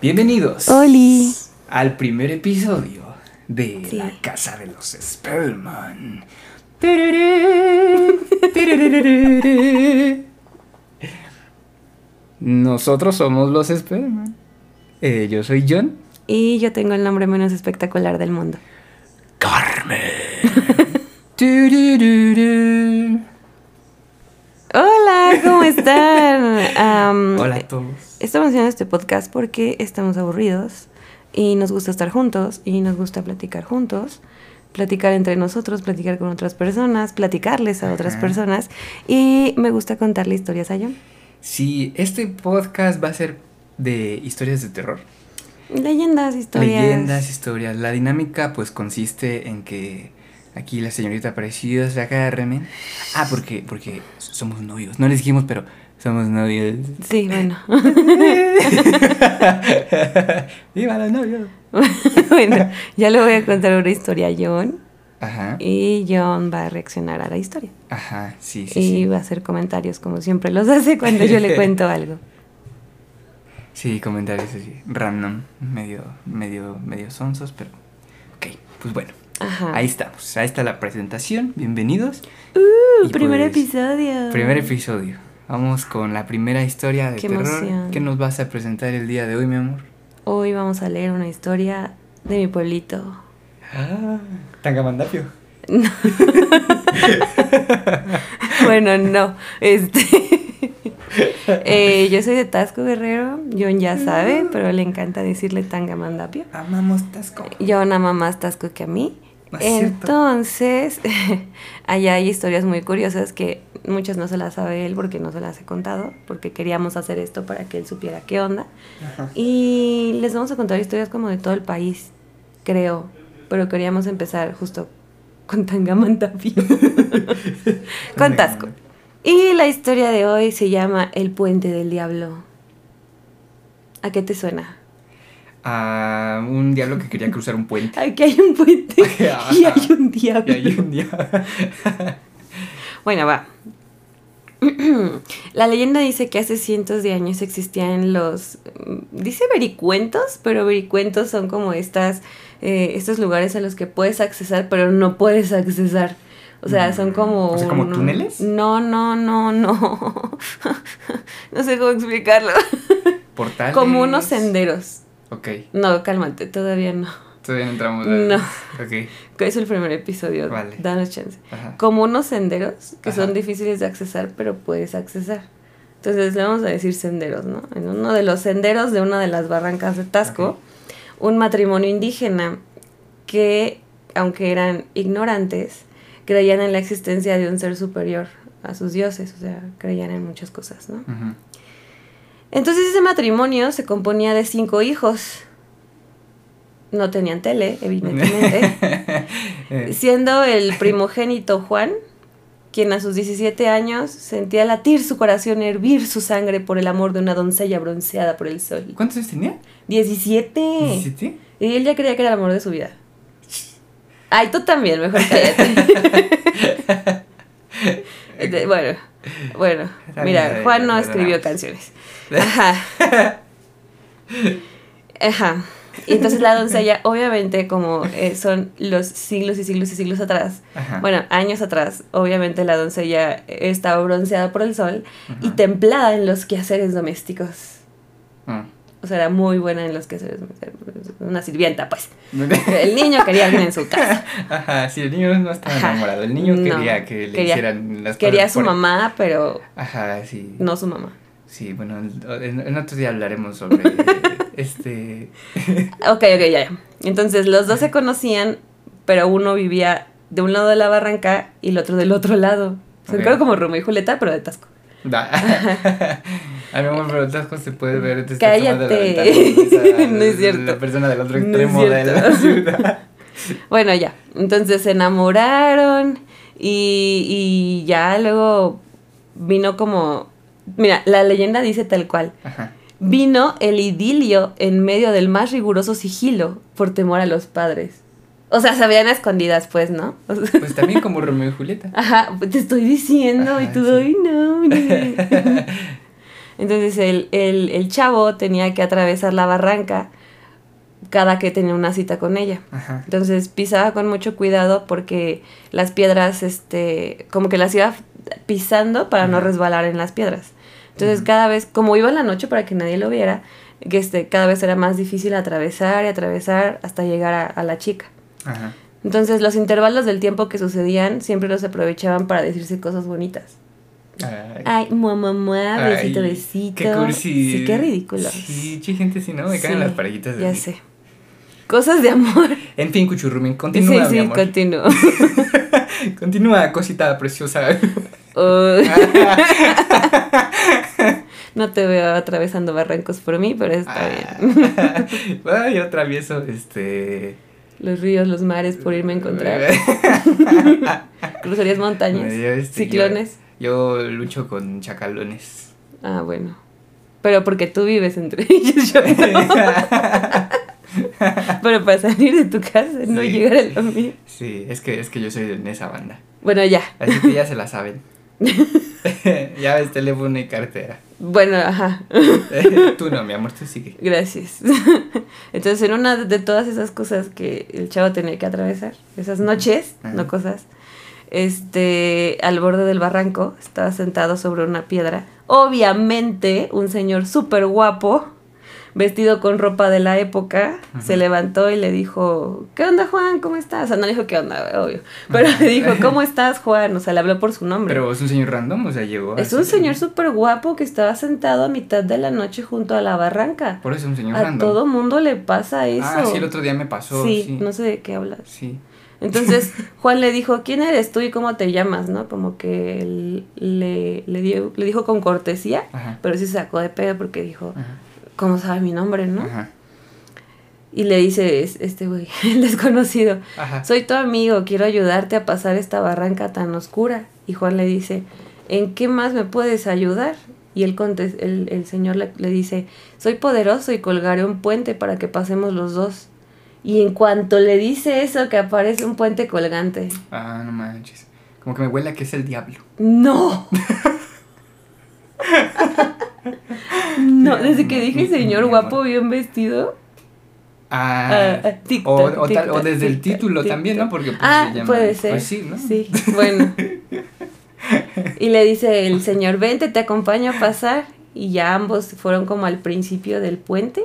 Bienvenidos Oli. al primer episodio de Sí. La Casa de los Spellman. Nosotros somos los Spellman. Eh, yo soy John. Y yo tengo el nombre menos espectacular del mundo. Carmen. Hola, ¿cómo están? Hola a todos. Estamos haciendo este podcast porque estamos aburridos y nos gusta estar juntos y nos gusta platicar juntos, platicar entre nosotros, platicar con otras personas, platicarles a otras Ajá. personas y me gusta contarle historias a John. Sí, este podcast va a ser de historias de terror. Leyendas, historias. Leyendas, historias. La dinámica pues consiste en que aquí la señorita Preciosa Carmen. Ah, porque, porque somos novios. No les dijimos, pero somos novios. Sí, bueno. ¡Viva los novios! bueno, ya le voy a contar una historia a John Ajá. y John va a reaccionar a la historia. Ajá, sí, sí, y sí. va a hacer comentarios como siempre los hace cuando yo le cuento algo. Sí, comentarios así, random, medio, medio, medio sonsos, pero. Ok, pues bueno. Ajá. Ahí estamos. Ahí está la presentación. Bienvenidos. Uh, Y primer pues, episodio. Primer episodio. Vamos con la primera historia de Qué terror. emoción. ¿Qué nos vas a presentar el día de hoy, mi amor? Hoy vamos a leer una historia de mi pueblito. Ah, Tangamandapio. bueno, no. Este. Eh, yo soy de Tasco Guerrero. John ya sabe, pero le encanta decirle Tangamandapio. Amamos Tasco. John ama más Tasco que a mí. No cierto. Entonces, allá hay historias muy curiosas que muchas no se las sabe él porque no se las he contado, porque queríamos hacer esto para que él supiera qué onda. Ajá. Y les vamos a contar historias como de todo el país, creo. Pero queríamos empezar justo con Tangamandapio. con Tasco. Y la historia de hoy se llama El Puente del Diablo. ¿A qué te suena? A un diablo que quería cruzar un puente. Aquí hay un puente y hay un diablo. Y hay un diablo. Bueno, va. La leyenda dice que hace cientos de años existían los, mm, dice vericuentos, pero vericuentos son como estas, eh, estos lugares a los que puedes accesar, pero no puedes accesar. O sea, son como... O sea, ¿como un- túneles? No, no, no, no. no sé cómo explicarlo. Portales. Como unos senderos. Ok, No, cálmate, todavía no. Todavía no entramos. a- No. Ok, Es el primer episodio. Vale. Danos chance. ajá. como unos senderos que Ajá. son difíciles de accesar, pero puedes accesar. Entonces le vamos a decir senderos, ¿no? En uno de los senderos de una de las barrancas de Tasco, un matrimonio indígena que, aunque eran ignorantes, creían en la existencia de un ser superior a sus dioses, o sea, creían en muchas cosas, ¿no? Entonces ese matrimonio se componía de cinco hijos. No tenían tele, evidentemente. Siendo el primogénito Juan, quien a sus 17 años sentía latir su corazón, hervir su sangre por el amor de una doncella bronceada por el sol. ¿Cuántos años tenía? 17. ¿17? Y él ya creía que era el amor de su vida. Ay, tú también, mejor cállate. Bueno, bueno, mira, Juan no escribió canciones. Ajá. Ajá. Y entonces la doncella, obviamente, como eh, son los siglos y siglos y siglos atrás, Ajá. bueno, años atrás, obviamente la doncella estaba bronceada por el sol y templada en los quehaceres domésticos. Mm. O sea, era muy buena en los quehaceres domésticos. Una sirvienta, pues. El niño quería alguien en su casa. Ajá, sí, el niño no estaba Ajá. enamorado. El niño No. quería que le Quería- hicieran las Quería a cosas su por- mamá, pero Ajá, sí. no su mamá. Sí, bueno, en, en otro día hablaremos sobre este. Ok, ok, ya, ya. Entonces los dos se conocían, pero uno vivía de un lado de la barranca y el otro del otro lado. Son Ok. creo como Romeo y Julieta, pero de Tasco. A mi amor, pero Tasco se puede ver desde Cállate. la ventana, esa- No es cierto. La persona del otro No extremo de la ciudad. Bueno, ya. Entonces se enamoraron y, y ya luego vino como... Mira, la leyenda dice tal cual. Ajá. Vino el idilio en medio del más riguroso sigilo por temor a los padres. O sea, se veían escondidas, pues, ¿no? O sea, Pues también como Romeo y Julieta. Ajá, te estoy diciendo y tú, sí. ay, no. no". Entonces el, el, el chavo tenía que atravesar la barranca cada que tenía una cita con ella. Ajá. Entonces pisaba con mucho cuidado porque las piedras, este, como que las iba pisando para no resbalar en las piedras. Entonces cada vez, como iba en la noche para que nadie lo viera, que este, cada vez era más difícil atravesar y atravesar hasta llegar a, a la chica. Ajá. Entonces los intervalos del tiempo que sucedían siempre los aprovechaban para decirse cosas bonitas. Ay. Ay, mua, mua, mua, besito, Ay, besito. Qué cursi. Sí, qué ridículo. Sí, gente, sí, ¿no? Me caen Sí, las parejitas. Ya así. sé. Cosas de amor. En fin, Cuchurrumin, continúa, sí, mi sí, amor. continúo. Continúa, cosita preciosa. No te veo atravesando barrancos por mí, pero está bien. bien. Ay, yo atravieso, este... Los ríos, los mares por irme a encontrar. Cruzarías montañas. Yo, este, Ciclones. Yo, yo lucho con chacalones. Ah, bueno. Pero porque tú vives entre ellos, yo no. Pero para salir de tu casa, no Sí. llegar a lo mío. Sí, es que, es que yo soy de esa banda. Bueno, ya. Así que ya se la saben. ya ves teléfono y cartera. Bueno, ajá. tú no, mi amor, tú sigue. Gracias. Entonces, en una de todas esas cosas que el chavo tenía que atravesar, esas noches, Ajá. no cosas, este, al borde del barranco, estaba sentado sobre una piedra. Obviamente, un señor súper guapo, vestido con ropa de la época, Ajá. se levantó y le dijo, ¿qué onda, Juan? ¿Cómo estás? O sea, no le dijo qué onda, obvio. Pero le dijo, ¿cómo estás, Juan? O sea, le habló por su nombre. Pero es un señor random, o sea, llegó. es un señor súper guapo que estaba sentado a mitad de la noche junto a la barranca. Por eso es un señor A random. todo mundo le pasa eso. Ah, sí, el otro día me pasó. Sí, Sí, no sé de qué hablas. Sí. Entonces Juan le dijo, ¿quién eres tú y cómo te llamas? ¿No? Como que él le, le, dio, le dijo con cortesía, Ajá. pero sí se sacó de pedo porque dijo, Ajá. ¿Cómo sabe mi nombre, no? Ajá. Y le dice es- este güey, el desconocido, Ajá. soy tu amigo, quiero ayudarte a pasar esta barranca tan oscura. Y Juan le dice, ¿en qué más me puedes ayudar? Y él el, el señor le, le dice, soy poderoso y colgaré un puente para que pasemos los dos. Y en cuanto le dice eso, que aparece un puente colgante. Ah, no manches. Como que me huele a que es el diablo. ¡No! no, desde que dije señor guapo bien vestido. Ah, Ah, ah, o, o, tal- o tic-tac, desde el título también, ¿no? Porque pues, Ah, se llama- puede ser. Pues sí, ¿no? Sí, bueno. Y le dice el señor, vente, te acompaño a pasar. Y ya ambos fueron como al principio del puente.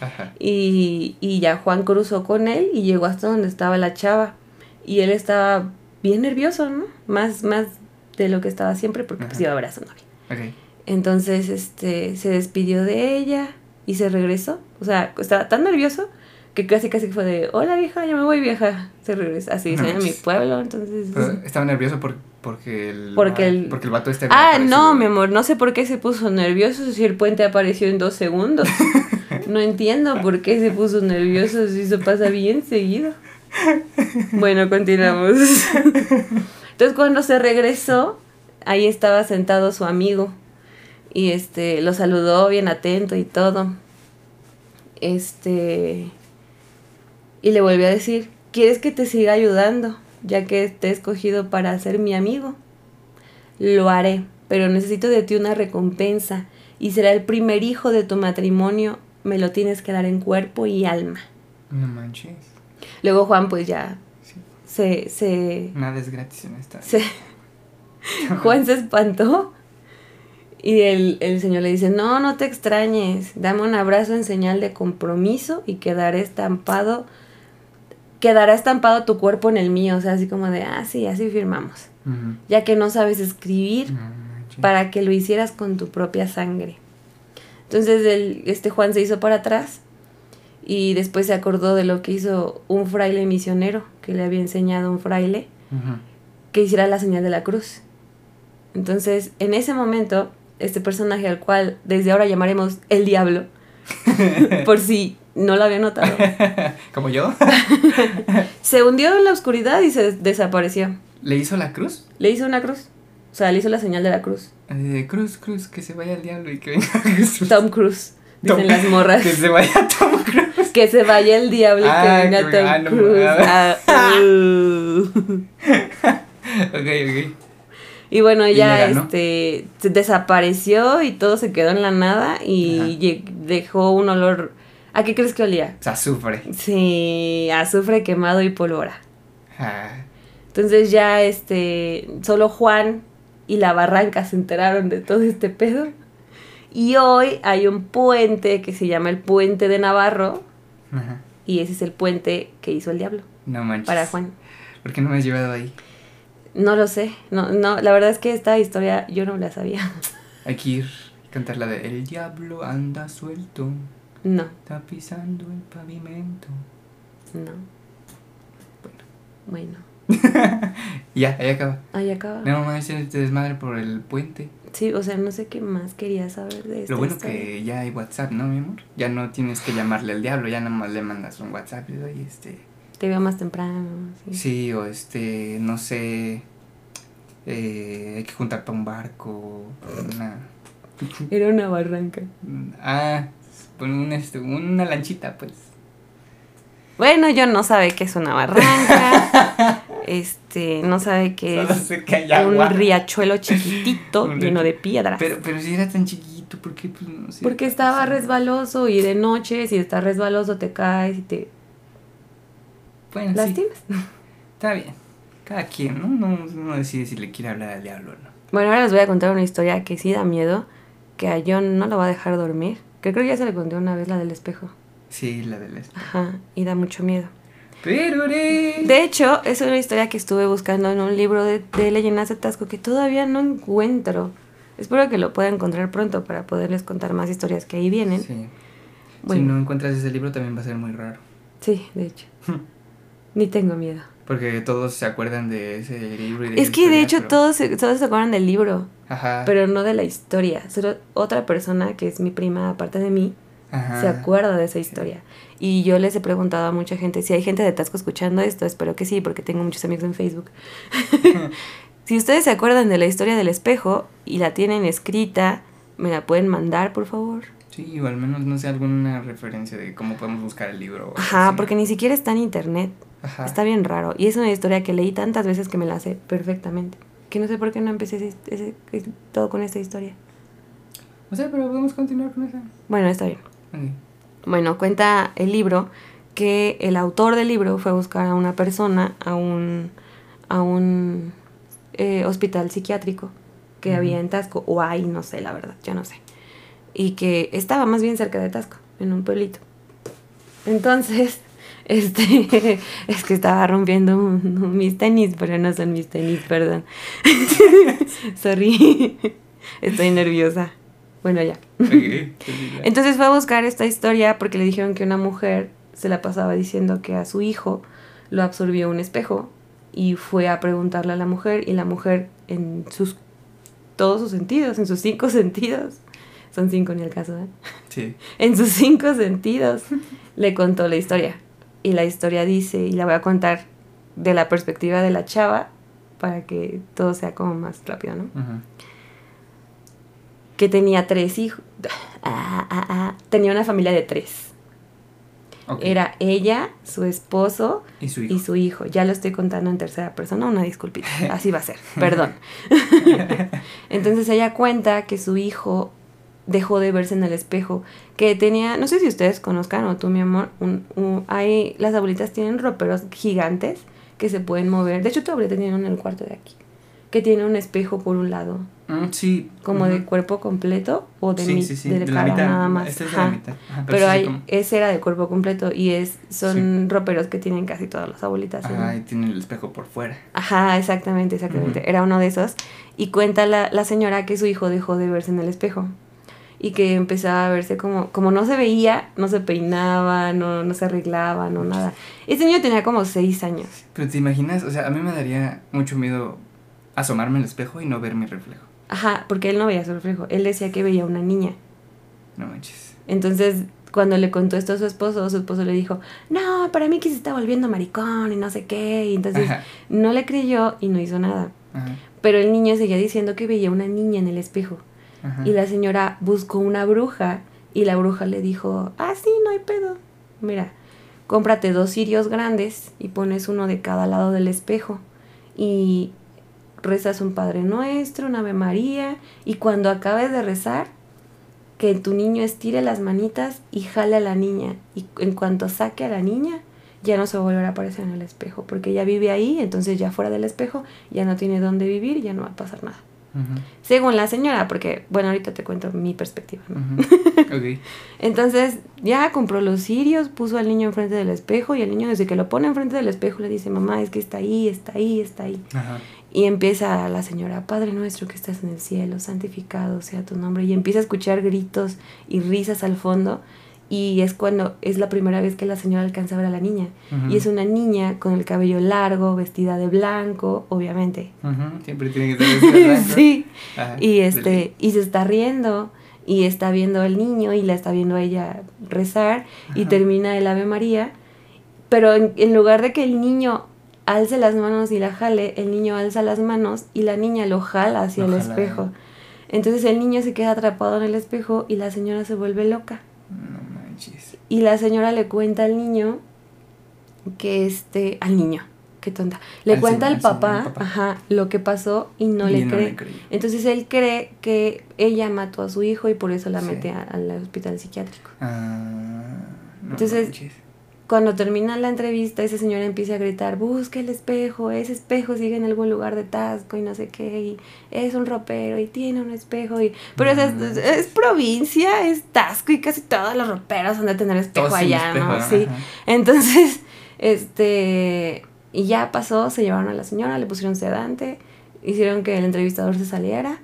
Ajá. Y, y ya Juan cruzó con él y llegó hasta donde estaba la chava. Y él estaba bien nervioso, ¿no? Más, más de lo que estaba siempre porque pues Ajá. iba a ver a su novia. Entonces, este, se despidió de ella y se regresó. O sea, estaba tan nervioso que casi casi fue de, hola vieja, ya me voy vieja. Se regresa, así No mi pueblo, entonces... Pero estaba nervioso por, porque el. Porque el- Porque el vato este. Ah, no, mi amor, no sé por qué se puso nervioso si el puente apareció en dos segundos. No entiendo por qué se puso nervioso si eso pasa bien seguido. Bueno, continuamos. Entonces cuando se regresó, ahí estaba sentado su amigo y este lo saludó bien atento y todo. Este y le volvió a decir, ¿quieres que te siga ayudando? Ya que te he escogido para ser mi amigo. Lo haré, pero necesito de ti una recompensa y será el primer hijo de tu matrimonio. Me lo tienes que dar en cuerpo y alma. No manches. Luego Juan pues ya Sí. se, se, Nada es gratis en esta. se- Juan se espantó y el, el señor le dice, no, no te extrañes, dame un abrazo en señal de compromiso y quedaré estampado, quedará estampado tu cuerpo en el mío, o sea, así como de, ah, sí, así firmamos, ya que no sabes escribir, para que lo hicieras con tu propia sangre. Entonces el, este Juan se hizo para atrás y después se acordó de lo que hizo un fraile misionero que le había enseñado a un fraile que hiciera la señal de la cruz. Entonces, en ese momento, este personaje al cual desde ahora llamaremos el diablo, por si no lo había notado, Como yo. se hundió en la oscuridad y se des- desapareció. ¿Le hizo la cruz? Le hizo una cruz. O sea, le hizo la señal de la cruz. De cruz, cruz, que se vaya el diablo y que venga Jesús. Tom Cruise, dicen Tom- las morras. Que se vaya Tom Cruise. Que se vaya el diablo y Ah, que venga que- Tom ah, Cruise. ah. Ah, uh. Ok, ok. Y bueno, Y ella ganó. este, se desapareció y todo se quedó en la nada y dejó un olor... ¿A qué crees que olía? Sufre. Sí, azufre quemado y pólvora. Ah, Entonces ya este, solo Juan y la barranca se enteraron de todo este pedo. Y hoy hay un puente que se llama el Puente de Navarro ajá. y ese es el puente que hizo el diablo No manches. para Juan. ¿Por qué no me has llevado ahí? No lo sé, no, no, la verdad es que esta historia yo no la sabía. Hay que ir a cantar la de El diablo anda suelto, No, está pisando el pavimento. no. Bueno, Y ya, ahí acaba. ahí acaba. No más este desmadre por el puente. Sí, o sea, no sé qué más quería saber de esta Lo bueno historia. que ya hay WhatsApp, ¿no, mi amor? Ya no tienes que llamarle al diablo, ya nada más le mandas un WhatsApp y este... Te veo más temprano. Sí. Sí, o este, no sé, eh, hay que juntar para un barco, una... Era una barranca. Ah, pon un, este, una lanchita, pues. Bueno, yo no sabe qué es una barranca. este, no sabe qué Solo es sé que hay un riachuelo chiquitito Un lleno de piedras. Pero, pero si era tan chiquito, ¿por qué? Pues no sé. Porque estaba resbaloso y de noche, si estás resbaloso, te caes y te Bueno, sí, lastimas. está bien. Cada quien, ¿no? No, no decide si le quiere hablar al diablo o no. Bueno, ahora les voy a contar una historia que sí da miedo, que a John no lo va a dejar dormir. Que creo que ya se le conté una vez la del espejo. Sí, la del espejo. Ajá, y da mucho miedo. Pero de... Hecho, es una historia que estuve buscando en un libro de, de leyendas de Tasco que todavía no encuentro. Espero que lo pueda encontrar pronto para poderles contar más historias que ahí vienen. Sí. Si no encuentras ese libro también va a ser muy raro. Sí, de hecho. Ni tengo miedo. Porque todos se acuerdan de ese libro y de Es que de hecho pero- todos, se- todos se acuerdan del libro, Ajá. pero no de la historia. Solo otra persona, que es mi prima aparte de mí, Ajá. se acuerda de esa historia. Y yo les he preguntado a mucha gente, si hay gente de Tasco escuchando esto, espero que sí, porque tengo muchos amigos en Facebook. si ustedes se acuerdan de la historia del espejo y la tienen escrita, me la pueden mandar, por favor. Sí, o al menos, no sé, alguna referencia de cómo podemos buscar el libro. Ajá, porque ni siquiera está en internet. Ajá. Está bien raro. Y es una historia que leí tantas veces que me la sé perfectamente. Que no sé por qué no empecé ese- ese- ese- todo con esta historia. O sea, pero podemos continuar con esa. Bueno, está bien. Ok. Bueno, cuenta el libro que el autor del libro fue a buscar a una persona a un, a un eh, hospital psiquiátrico que Ujú. había en Tasco, o ahí, no sé, la verdad, yo no sé. Y que estaba más bien cerca de Tasco, en un pueblito. Entonces, este, es que estaba rompiendo mis tenis, pero no son mis tenis, perdón. Sorry, estoy nerviosa. Bueno, ya. Entonces fue a buscar esta historia porque le dijeron que una mujer se la pasaba diciendo que a su hijo lo absorbió un espejo y fue a preguntarle a la mujer y la mujer en sus todos sus sentidos, en sus cinco sentidos, son cinco en el caso, ¿eh? Sí. en sus cinco sentidos le contó la historia y la historia dice y la voy a contar de la perspectiva de la chava para que todo sea como más rápido, ¿no? Que tenía tres hijos. Ah, ah, ah. Tenía una familia de tres. Era ella, su esposo Y su hijo. y su hijo. Ya lo estoy contando en tercera persona, una disculpita. Así va a ser, perdón. Entonces ella cuenta que su hijo dejó de verse en el espejo, que tenía, no sé si ustedes conozcan o tú mi amor, un, un- hay, las abuelitas tienen roperos gigantes que se pueden mover. De hecho tu abuelita tiene uno en el cuarto de aquí, que tiene un espejo por un lado Mm, sí. como de cuerpo completo o de, sí, mi- sí, sí, de de la mitad. nada más. Este es de la mitad. Ajá, Pero, sí, hay, como- ese era de cuerpo completo y es son roperos que tienen casi todas las abuelitas. Ajá, y tiene el espejo por fuera. Ajá, exactamente, exactamente. Era uno de esos. Y cuenta la, la señora que su hijo dejó de verse en el espejo. Y que empezaba a verse como, como no se veía, no se peinaba, no, no se arreglaba, no nada. Este niño tenía como seis años. Pero te imaginas, o sea, a mí me daría mucho miedo asomarme al espejo y no ver mi reflejo. Ajá, porque él no veía su reflejo. Él decía que veía una niña. No manches. Entonces, cuando le contó esto a su esposo, su esposo le dijo, no, para mí que se está volviendo maricón y no sé qué. Y entonces Ajá. no le creyó y no hizo nada. Ajá. Pero el niño seguía diciendo que veía una niña en el espejo. Y la señora buscó una bruja y la bruja le dijo, ah, sí, no hay pedo. Mira, cómprate dos cirios grandes y pones uno de cada lado del espejo. Y rezas un Padre Nuestro, una Ave María, y cuando acabes de rezar, que tu niño estire las manitas y jale a la niña. Y en cuanto saque a la niña, ya no se va a volver a aparecer en el espejo, porque ya vive ahí, entonces ya fuera del espejo, ya no tiene dónde vivir ya no va a pasar nada. Según la señora, porque, bueno, ahorita te cuento mi perspectiva. Entonces, ya compró los cirios, puso al niño enfrente del espejo y el niño desde que lo pone enfrente del espejo le dice, mamá, es que está ahí, está ahí, está ahí. Y empieza la señora, Padre nuestro que estás en el cielo, santificado sea tu nombre. Y empieza a escuchar gritos y risas al fondo y es cuando es la primera vez que la señora alcanza a ver a la niña. Y es una niña con el cabello largo, vestida de blanco, obviamente. Siempre tiene que estar de blanco. sí. y este, y se está riendo, y está viendo al niño, y la está viendo a ella rezar, y termina el Ave María. Pero en, lugar de que el niño alce las manos y la jale, el niño alza las manos y la niña lo jala hacia el espejo. Entonces el niño se queda atrapado en el espejo y la señora se vuelve loca. Y la señora le cuenta al niño que este, al niño, qué tonta, le cuenta al papá, ajá, lo que pasó y no, le, cree. Entonces él cree que ella mató a su hijo y por eso la mete al hospital psiquiátrico. Ah, Entonces, cuando termina la entrevista, esa señora empieza a gritar, busca el espejo, ese espejo sigue en algún lugar de Tasco y no sé qué, y es un ropero y tiene un espejo, y pero es, provincia, es Tasco y casi todos los roperos han de tener espejo allá, ¿no? Sí. Entonces, este, y ya pasó, se llevaron a la señora, le pusieron sedante, hicieron que el entrevistador se saliera,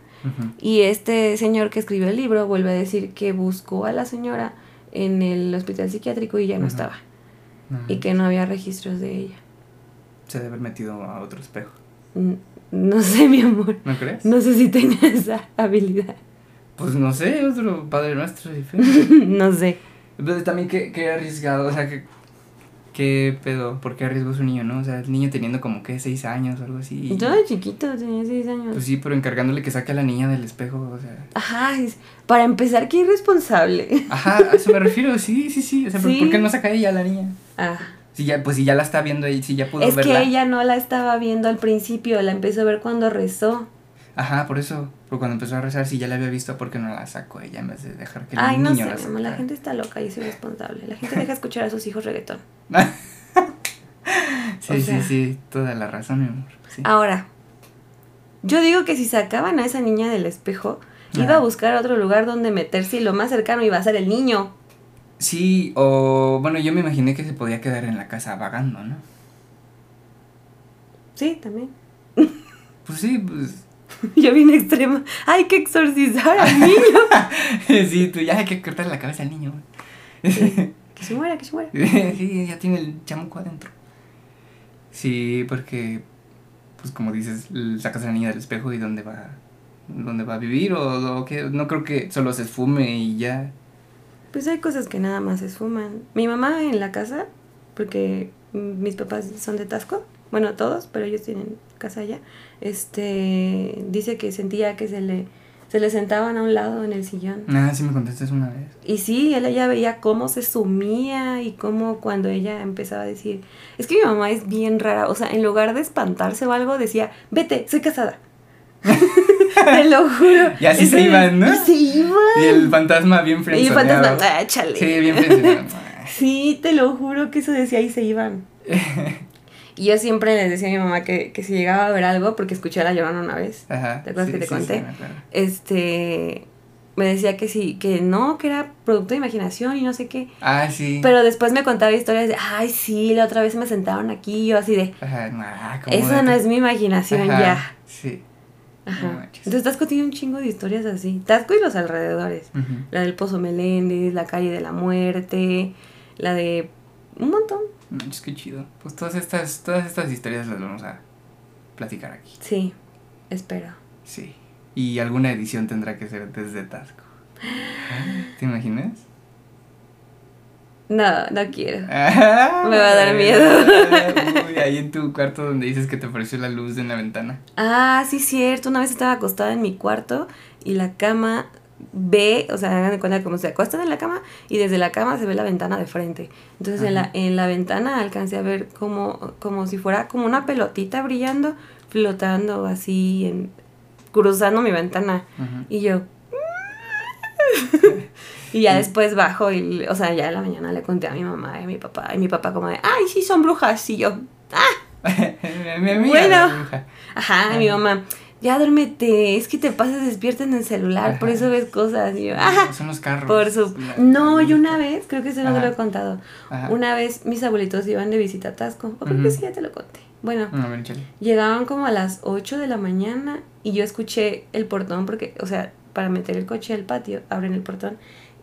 y este señor que escribió el libro vuelve a decir que buscó a la señora en el hospital psiquiátrico y ya no estaba y que no había registros de ella. Se debe haber metido a otro espejo. No, sé, mi amor. ¿No crees? No sé si tenía esa habilidad. Pues no sé, otro padre nuestro. no sé. Pero también qué, qué arriesgado, o sea, que ¿Qué pedo? ¿Por qué arriesgó su niño, no? O sea, el niño teniendo como que seis años o algo así. Yo de chiquito tenía seis años. Pues sí, pero encargándole que saque a la niña del espejo, o sea. Ajá, para empezar, qué irresponsable. Ajá, a eso me refiero, sí, sí, sí. O sea, ¿por qué no saca ella a la niña? Ah. Si ya, pues si ya la está viendo ahí, si ya pudo verla. Es que ella no la estaba viendo al principio, la empezó a ver cuando rezó. Ajá, por eso. Pero cuando empezó a rezar, si ya la había visto, ¿por qué no la sacó ella en vez de dejar que el Ay, niño no sé, la La gente está loca y es irresponsable. La gente deja escuchar a sus hijos reggaetón. sí, sí, sí, toda la razón, mi amor. Ahora, yo digo que si sacaban a esa niña del espejo, iba a buscar otro lugar donde meterse y lo más cercano iba a ser el niño. Sí, o bueno, yo me imaginé que se podía quedar en la casa vagando, ¿no? Sí, también. Pues sí, pues. Yo vine extrema. Hay que exorcizar al niño. sí, tú ya hay que cortarle la cabeza al niño. Que se muera, que se muera. sí, ya tiene el chamuco adentro. Sí, porque, pues como dices, sacas a la niña del espejo y dónde va, dónde va a vivir o, que no creo que solo se esfume y ya. Pues hay cosas que nada más se esfuman. Mi mamá en la casa, porque mis papás son de Tasco, bueno, todos, pero ellos tienen casa allá, este, dice que sentía que se le se le sentaban a un lado en el sillón. Ah, sí me contestas una vez. Y sí, él ella veía cómo se sumía y cómo cuando ella empezaba a decir, es que mi mamá es bien rara, o sea, en lugar de espantarse o algo, decía, vete, soy casada. Te lo juro. Y así se iban, ¿no? Y se iban. Y el fantasma bien Y el fantasma, ah. Sí, bien frenzoneado. sí, te lo juro que eso decía y se iban. Y yo siempre les decía a mi mamá que, que si llegaba a ver algo, porque escuché a la llorona una vez. Ajá, ¿Te acuerdas que te conté? este me decía que sí, que no, que era producto de imaginación y no sé qué. Ah, sí. Pero después me contaba historias de, ay, sí, la otra vez me sentaron aquí, y yo así de, Ajá, nah, eso no es mi imaginación ya. Sí. Ajá. Entonces Tasco tiene un chingo de historias así. Tasco y los alrededores. La del Pozo Meléndez, la calle de la muerte, la de un montón. Es que chido. Pues todas estas, todas estas historias las vamos a platicar aquí. Sí, espero. Sí. Y alguna edición tendrá que ser desde Tasco. ¿Te imaginas? No, no quiero. Me va a dar miedo. Uy, ahí en tu cuarto donde dices que te apareció la luz en la ventana. Ah, sí, cierto. Una vez estaba acostada en mi cuarto y la cama ve, o sea, hagan de cuenta como se acuestan en la cama y desde la cama se ve la ventana de frente. Entonces en la, en la ventana alcancé a ver como, como si fuera como una pelotita brillando, flotando así, en, cruzando mi ventana. Ujú. Y yo... y ya después bajo y, o sea, ya en la mañana le conté a mi mamá y a mi papá. Y mi papá como de, ay, sí, son brujas. Y yo, ah, mi amiga Bueno. bruja. ajá, y mi Ajá. mamá, ya duérmete, es que te pasas despierta en el celular, por eso ves cosas. Y yo. Son los carros. Por su... No, yo una vez, creo que eso no te lo he contado. Ajá. Una vez mis abuelitos iban de visita a Tasco. O creo que Ujú. sí, ya te lo conté. Bueno, No, ven, chale. llegaban como a las 8 de la mañana y yo escuché el portón porque, o sea, para meter el coche al patio, abren el portón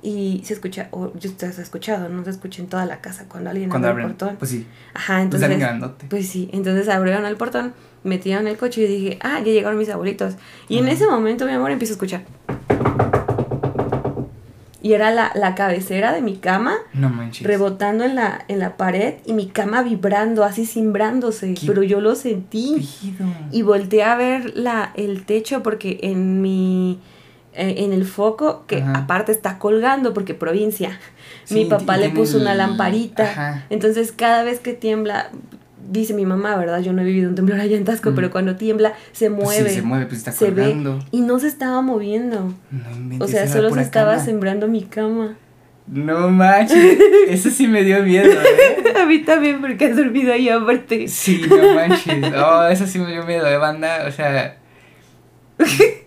y se escucha, o yo te has escuchado, no se escucha en toda la casa cuando alguien Cuando abre el abren. portón. Pues sí. Ajá, entonces... Pues sí, entonces abrieron el portón, metieron el coche y dije, ah, ya llegaron mis abuelitos. Y en ese momento, mi amor, empiezo a escuchar. Y era la, la cabecera de mi cama No manches. rebotando en la, en la pared y mi cama vibrando, así cimbrándose. ¿Qué? Pero yo lo sentí. Brígido. Y volteé a ver la, el techo porque en mi... eh, en el foco, que Ajá. aparte está colgando porque provincia, mi papá le puso una lamparita. Ajá. Entonces cada vez que tiembla, dice mi mamá, ¿verdad? Yo no he vivido un temblor allá en Tasco, Ujú. pero cuando tiembla se Pues mueve. sí, se mueve, pues está se ve colgando. y no se estaba moviendo. No inventes. O sea, solo se estaba cama. sembrando mi cama. No manches. Eso sí me dio miedo, ¿eh? A mí también, porque has dormido ahí aparte. Sí, no manches. Oh, eso sí me dio miedo de banda. O sea.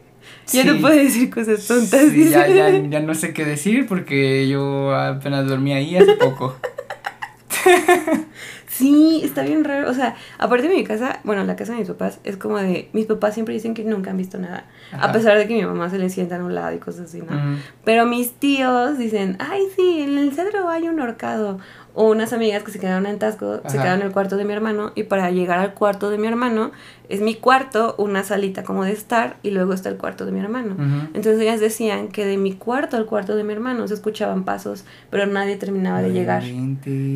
Ya no puedo decir cosas tontas. Sí, ya, ya, ya no sé qué decir porque yo apenas dormí ahí hace poco. Sí, está bien raro. O sea, aparte de mi casa, bueno, la casa de mis papás es como de. Mis papás siempre dicen que nunca han visto nada. Ajá. A pesar de que mi mamá se le sienta a un lado y cosas así, ¿no? Pero mis tíos dicen, ay, sí, en el centro hay un horcado. O unas amigas que se quedaron en Tasco, se quedaron en el cuarto de mi hermano. Y para llegar al cuarto de mi hermano, es mi cuarto, una salita como de estar, y luego está el cuarto de mi hermano. Ujú. Entonces ellas decían que de mi cuarto al cuarto de mi hermano se escuchaban pasos, pero nadie terminaba de llegar.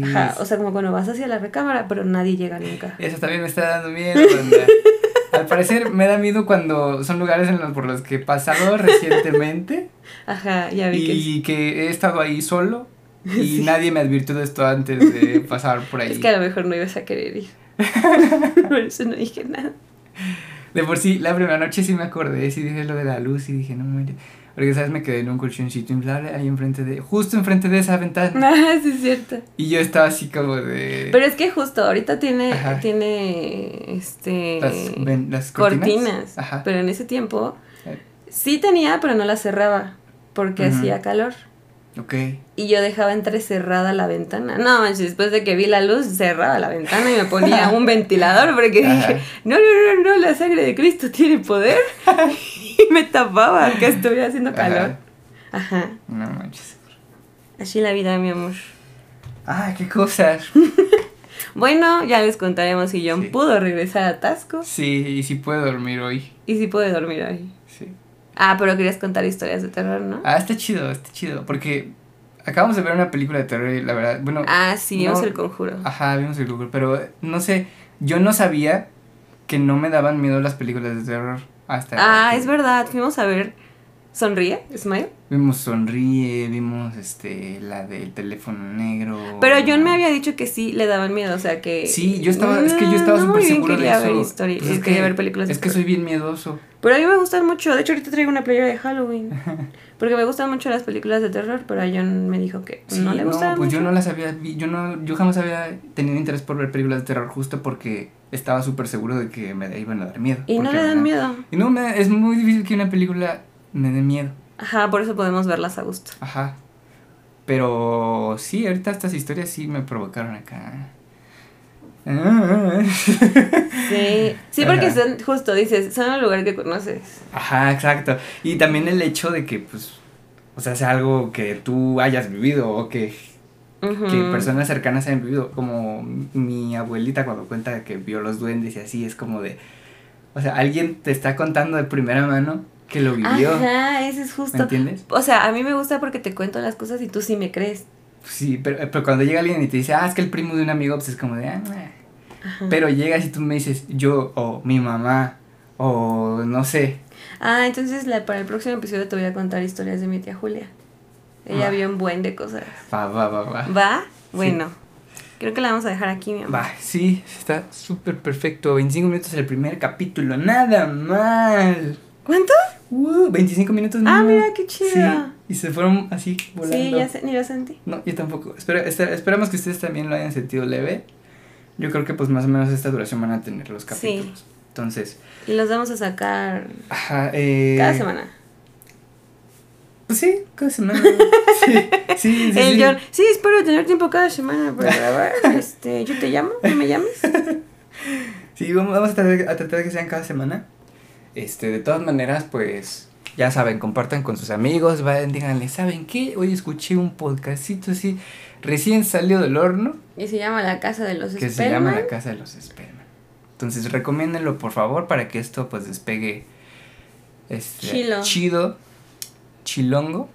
Ajá, o sea, como cuando vas hacia la recámara, pero nadie llega nunca. Eso también me está dando miedo. Al parecer me da miedo cuando son lugares en los, por los que he pasado recientemente Ajá, ya vi que y que he estado ahí solo y nadie me advirtió de esto antes de pasar por ahí. es que a lo mejor no ibas a querer ir. Por eso no dije nada. De por sí, la primera noche sí me acordé, sí dije lo de la luz y dije, no me... Porque, ¿sabes? Me quedé en un colchoncito inflable ahí enfrente de... Justo enfrente de esa ventana. Ah, sí es cierto. Y yo estaba así como de... Pero es que justo ahorita tiene, Ajá. tiene, este, las, ven- las cortinas. cortinas. Ajá. Pero en ese tiempo Eh, sí tenía, pero no las cerraba porque Ujú. hacía calor. Ok. Y yo dejaba entrecerrada la ventana. No, manches, después de que vi la luz, cerraba la ventana y me ponía un ventilador porque Ajá. dije, no, no, no, no, la sangre de Cristo tiene poder. y me tapaba aunque estuviera haciendo calor. Ajá. No manches. Así la vida, mi amor. Ah, qué cosas. Bueno, ya les contaremos si John Sí. pudo regresar a Tasco Sí, y sí puedo dormir hoy. y si puede dormir ahí. Ah, pero querías contar historias de terror, ¿no? Ah, está chido, está chido. Porque acabamos de ver una película de terror y la verdad, bueno... Ah, sí, vimos no- el conjuro. Ajá, vimos el Google, pero no sé, yo no sabía que no me daban miedo las películas de terror hasta... Ah, es verdad, fuimos a ver Sonríe, Smile. Vimos Sonríe, vimos este la del teléfono negro. Pero John me había dicho que sí le daban miedo, o sea que... Sí, yo estaba, es que yo estaba súper seguro de quería eso. ver historia- Pues es quería que- ver películas de Es que soy bien miedoso. Pero a mí me gustan mucho, de hecho ahorita traigo una playera de Halloween. Porque me gustan mucho las películas de terror, pero a John me dijo que Sí, no le gustaban pues yo no las había vi- yo no yo jamás había tenido interés por ver películas de terror justo porque estaba súper seguro de que me iban a dar miedo. Y no le me dan miedo. Y no me es muy difícil que una película me dé miedo. Ajá, por eso podemos verlas a gusto. Ajá. Pero sí, ahorita estas historias sí me provocaron acá. Sí, sí, porque Ajá. son, justo dices, son un lugar que conoces. Ajá, exacto. Y también el hecho de que, pues, o sea, sea algo que tú hayas vivido o que, que personas cercanas hayan vivido. Como mi abuelita cuando cuenta que vio los duendes y así, es como de, o sea, alguien te está contando de primera mano que lo vivió. Ajá, ese es ¿Me justo. entiendes? O sea, a mí me gusta porque te cuento las cosas y tú sí me crees. Sí, pero, pero cuando llega alguien y te dice, ah, es que el primo de un amigo, pues es como de, ah, meh". Ajá. Pero llegas y tú me dices, yo, o mi mamá, o no sé. Ah, entonces la, para el próximo episodio te voy a contar historias de mi tía Julia. Ella Ah. vio un buen de cosas. Va, va, va, va. ¿Va? Bueno. Creo que la vamos a dejar aquí, mi amor. Va, sí, está súper perfecto. 25 minutos el primer capítulo, nada mal. ¿Cuánto? Uh, 25 minutos. Ah, mira, qué chido. Sí, y se fueron así volando. Sí, ya sé, ni lo sentí. No, yo tampoco. Espera, espera- esperamos que ustedes también lo hayan sentido leve. Yo creo que pues más o menos esta duración van a tener los capítulos. Entonces, Y los vamos a sacar ajá, eh, cada semana. Pues sí, cada semana. sí, sí, sí. El sí. John, sí, espero tener tiempo cada semana para grabar. Este, yo te llamo, no me llames. Sí, vamos, vamos a, tratar, a tratar de que sean cada semana. Este, de todas maneras, pues, ya saben, compartan con sus amigos, vayan, díganle, ¿saben qué? Hoy escuché un podcastito así, recién salió del horno, Y se llama La Casa de los que se llama. La Casa de los Spellman. Entonces, recomiéndenlo, por favor, para que esto, pues, despegue, este, Chilo. chido, chilongo.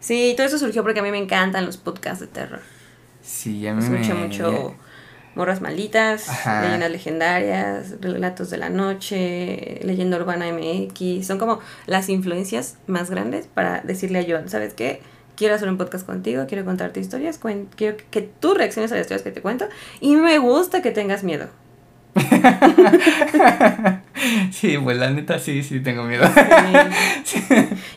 Sí, todo eso surgió porque a mí me encantan los podcasts de terror. Sí, a mí Escucho me... mucho Morras Malditas, Ajá. Leyendas Legendarias, Relatos de la Noche, Leyenda Urbana MX. Son como las influencias más grandes para decirle a John, ¿sabes qué? Quiero hacer un podcast contigo, quiero contarte historias, quiero que tú reacciones a las historias que te cuento y me gusta que tengas miedo. sí, pues, la neta, sí, sí, tengo miedo.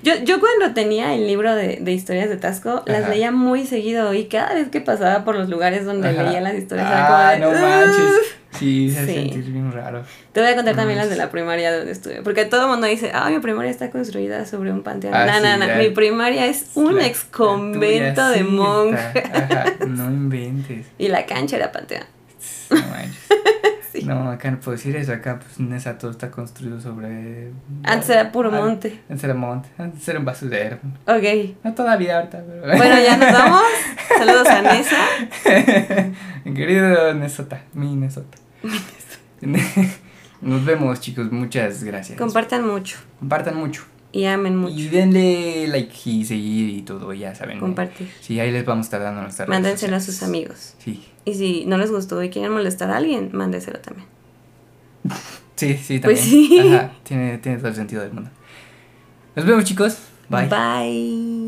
Yo, yo cuando tenía el libro de, de historias de Tasco, las Ajá. leía muy seguido y cada vez que pasaba por los lugares donde Ajá. leía las historias Ah, era como de, no manches. Sí, se Sí. sentir bien raro. Te voy a contar también las de la primaria donde estuve. Porque todo el mundo dice, ah, mi primaria está construida sobre un panteón. Ah, no, sí, no, no. Mi primaria es un ex convento de sí monjas. no inventes. Y la cancha era panteón. No manches. No, acá no puedo decir eso. Acá, pues, Nesa todo está construido sobre. Antes era puro Ah, monte. Antes era monte. Antes era un basurero. Ok. No todavía ahorita, pero. Bueno, ya nos vamos. Saludos a Nesa. Querido Nesota, mi Nesota. Nos vemos, chicos. Muchas gracias. Compartan mucho. Compartan mucho. Y amen Y mucho. denle like y seguir y todo, ya saben. Compartir. Sí, ahí les vamos a estar dando nuestras Mándenselo a sus amigos. Sí, Y si no les gustó y quieren molestar a alguien, mándeselo también. sí, sí, también. Pues sí. Ajá, tiene, tiene todo el sentido del mundo. Nos vemos, chicos. Bye. Bye.